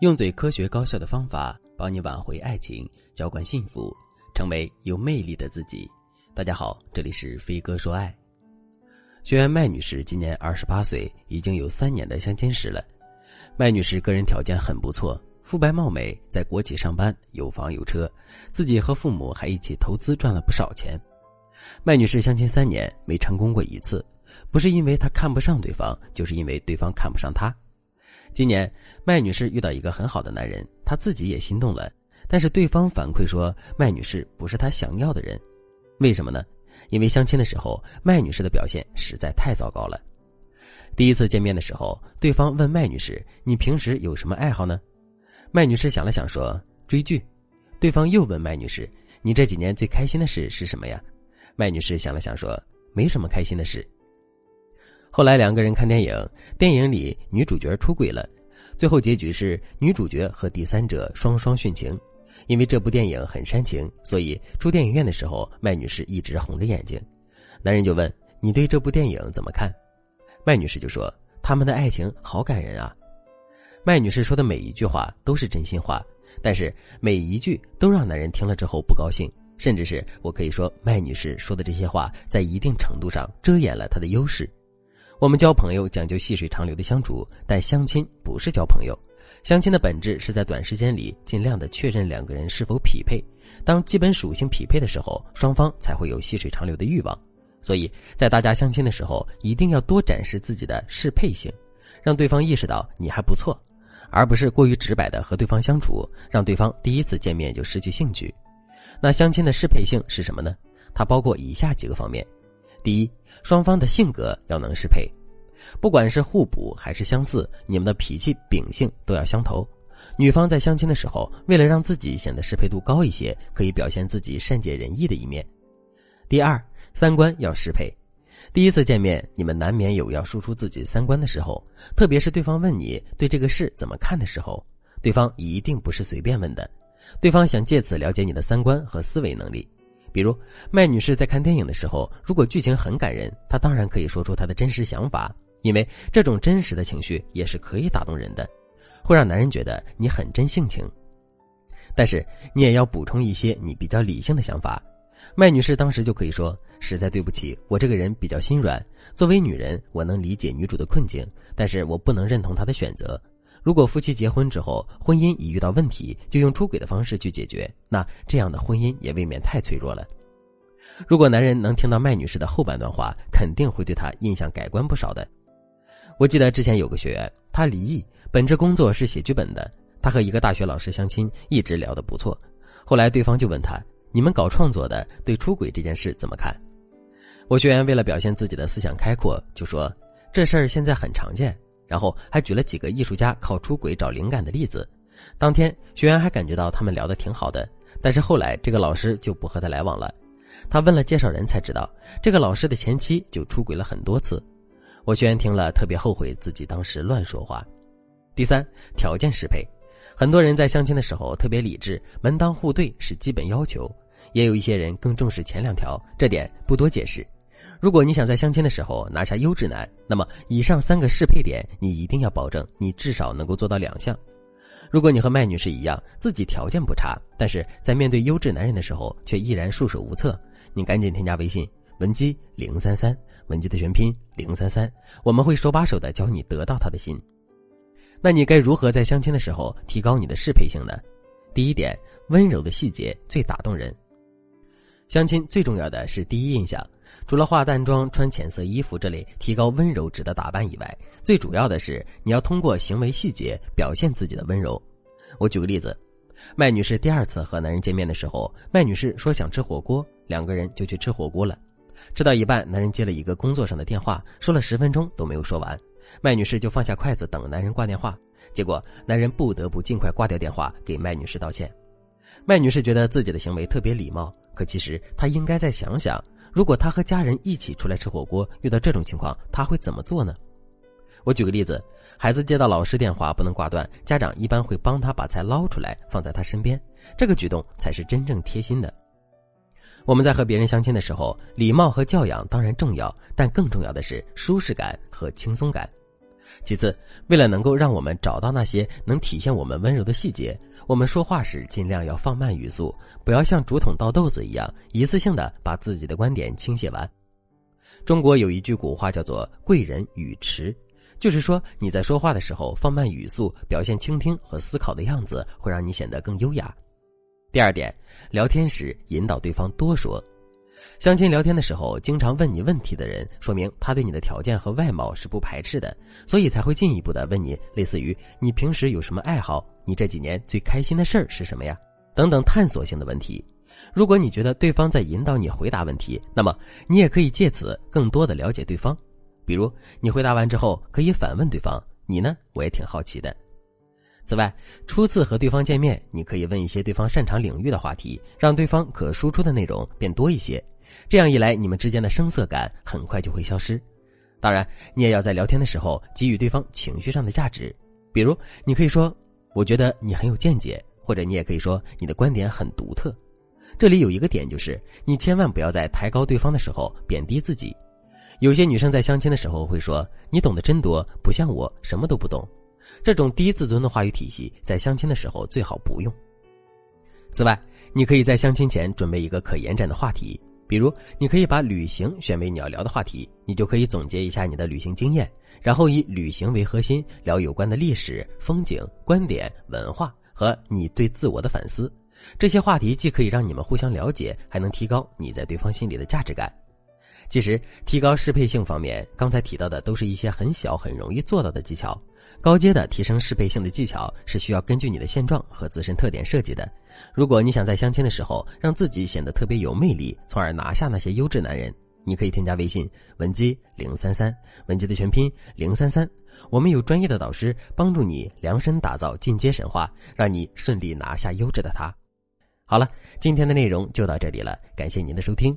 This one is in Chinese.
用最科学高效的方法帮你挽回爱情，浇灌幸福，成为有魅力的自己。大家好，这里是飞哥说爱。学员麦女士今年二十八岁，已经有三年的相亲史了。麦女士个人条件很不错，肤白貌美，在国企上班，有房有车，自己和父母还一起投资赚了不少钱。麦女士相亲三年没成功过一次，不是因为她看不上对方，就是因为对方看不上她。今年，麦女士遇到一个很好的男人，她自己也心动了，但是对方反馈说麦女士不是她想要的人，为什么呢？因为相亲的时候，麦女士的表现实在太糟糕了。第一次见面的时候，对方问麦女士：“你平时有什么爱好呢？”麦女士想了想说：“追剧。”对方又问麦女士：“你这几年最开心的事是什么呀？”麦女士想了想说：“没什么开心的事。”后来两个人看电影，电影里女主角出轨了，最后结局是女主角和第三者双双殉情。因为这部电影很煽情，所以出电影院的时候，麦女士一直红着眼睛。男人就问：“你对这部电影怎么看？”麦女士就说：“他们的爱情好感人啊。”麦女士说的每一句话都是真心话，但是每一句都让男人听了之后不高兴，甚至是我可以说，麦女士说的这些话在一定程度上遮掩了她的优势。我们交朋友讲究细水长流的相处，但相亲不是交朋友。相亲的本质是在短时间里尽量的确认两个人是否匹配。当基本属性匹配的时候，双方才会有细水长流的欲望。所以在大家相亲的时候，一定要多展示自己的适配性，让对方意识到你还不错，而不是过于直白的和对方相处，让对方第一次见面就失去兴趣。那相亲的适配性是什么呢？它包括以下几个方面。第一，双方的性格要能适配，不管是互补还是相似，你们的脾气秉性都要相投。女方在相亲的时候，为了让自己显得适配度高一些，可以表现自己善解人意的一面。第二，三观要适配。第一次见面，你们难免有要输出自己三观的时候，特别是对方问你对这个事怎么看的时候，对方一定不是随便问的，对方想借此了解你的三观和思维能力。比如麦女士在看电影的时候，如果剧情很感人，她当然可以说出她的真实想法，因为这种真实的情绪也是可以打动人的，会让男人觉得你很真性情。但是你也要补充一些你比较理性的想法。麦女士当时就可以说：“实在对不起，我这个人比较心软。作为女人，我能理解女主的困境，但是我不能认同她的选择。如果夫妻结婚之后，婚姻已遇到问题，就用出轨的方式去解决，那这样的婚姻也未免太脆弱了。”如果男人能听到麦女士的后半段话，肯定会对她印象改观不少的。我记得之前有个学员，他离异，本职工作是写剧本的。他和一个大学老师相亲，一直聊得不错。后来对方就问他：“你们搞创作的，对出轨这件事怎么看？”我学员为了表现自己的思想开阔，就说：“这事儿现在很常见。”然后还举了几个艺术家靠出轨找灵感的例子。当天学员还感觉到他们聊得挺好的，但是后来这个老师就不和他来往了。他问了介绍人，才知道这个老师的前妻就出轨了很多次。我学员听了特别后悔自己当时乱说话。第三，条件适配。很多人在相亲的时候特别理智，门当户对是基本要求，也有一些人更重视前两条，这点不多解释。如果你想在相亲的时候拿下优质男，那么以上三个适配点你一定要保证，你至少能够做到两项。如果你和麦女士一样，自己条件不差，但是在面对优质男人的时候却依然束手无策，你赶紧添加微信文姬零三三，文姬的全拼零三三，我们会手把手的教你得到他的心。那你该如何在相亲的时候提高你的适配性呢？第一点，温柔的细节最打动人。相亲最重要的是第一印象，除了化淡妆、穿浅色衣服这类提高温柔值的打扮以外，最主要的是你要通过行为细节表现自己的温柔。我举个例子，麦女士第二次和男人见面的时候，麦女士说想吃火锅，两个人就去吃火锅了。吃到一半，男人接了一个工作上的电话，说了十分钟都没有说完，麦女士就放下筷子等男人挂电话，结果男人不得不尽快挂掉电话给麦女士道歉。麦女士觉得自己的行为特别礼貌。可其实她应该再想想，如果他和家人一起出来吃火锅，遇到这种情况，他会怎么做呢？我举个例子，孩子接到老师电话不能挂断，家长一般会帮他把菜捞出来放在他身边，这个举动才是真正贴心的。我们在和别人相亲的时候，礼貌和教养当然重要，但更重要的是舒适感和轻松感。其次，为了能够让我们找到那些能体现我们温柔的细节，我们说话时尽量要放慢语速，不要像竹筒倒豆子一样一次性的把自己的观点倾泻完。中国有一句古话叫做“贵人语迟”，就是说你在说话的时候放慢语速，表现倾听和思考的样子，会让你显得更优雅。第二点，聊天时引导对方多说。相亲聊天的时候，经常问你问题的人，说明他对你的条件和外貌是不排斥的，所以才会进一步的问你，类似于你平时有什么爱好，你这几年最开心的事儿是什么呀？等等探索性的问题。如果你觉得对方在引导你回答问题，那么你也可以借此更多的了解对方。比如你回答完之后，可以反问对方：“你呢？我也挺好奇的。”此外，初次和对方见面，你可以问一些对方擅长领域的话题，让对方可输出的内容变多一些。这样一来，你们之间的生涩感很快就会消失。当然，你也要在聊天的时候给予对方情绪上的价值，比如你可以说：“我觉得你很有见解。”或者你也可以说：“你的观点很独特。”这里有一个点，就是你千万不要在抬高对方的时候贬低自己。有些女生在相亲的时候会说：“你懂得真多，不像我什么都不懂。”这种低自尊的话语体系，在相亲的时候最好不用。此外，你可以在相亲前准备一个可延展的话题。比如，你可以把旅行选为你要聊的话题，你就可以总结一下你的旅行经验，然后以旅行为核心聊有关的历史、风景、观点、文化和你对自我的反思。这些话题既可以让你们互相了解，还能提高你在对方心里的价值感。其实，提高适配性方面，刚才提到的都是一些很小、很容易做到的技巧。高阶的提升适配性的技巧是需要根据你的现状和自身特点设计的。如果你想在相亲的时候让自己显得特别有魅力，从而拿下那些优质男人，你可以添加微信文姬零三三，文姬的全拼零三三。我们有专业的导师帮助你量身打造进阶神话，让你顺利拿下优质的他。好了，今天的内容就到这里了，感谢您的收听。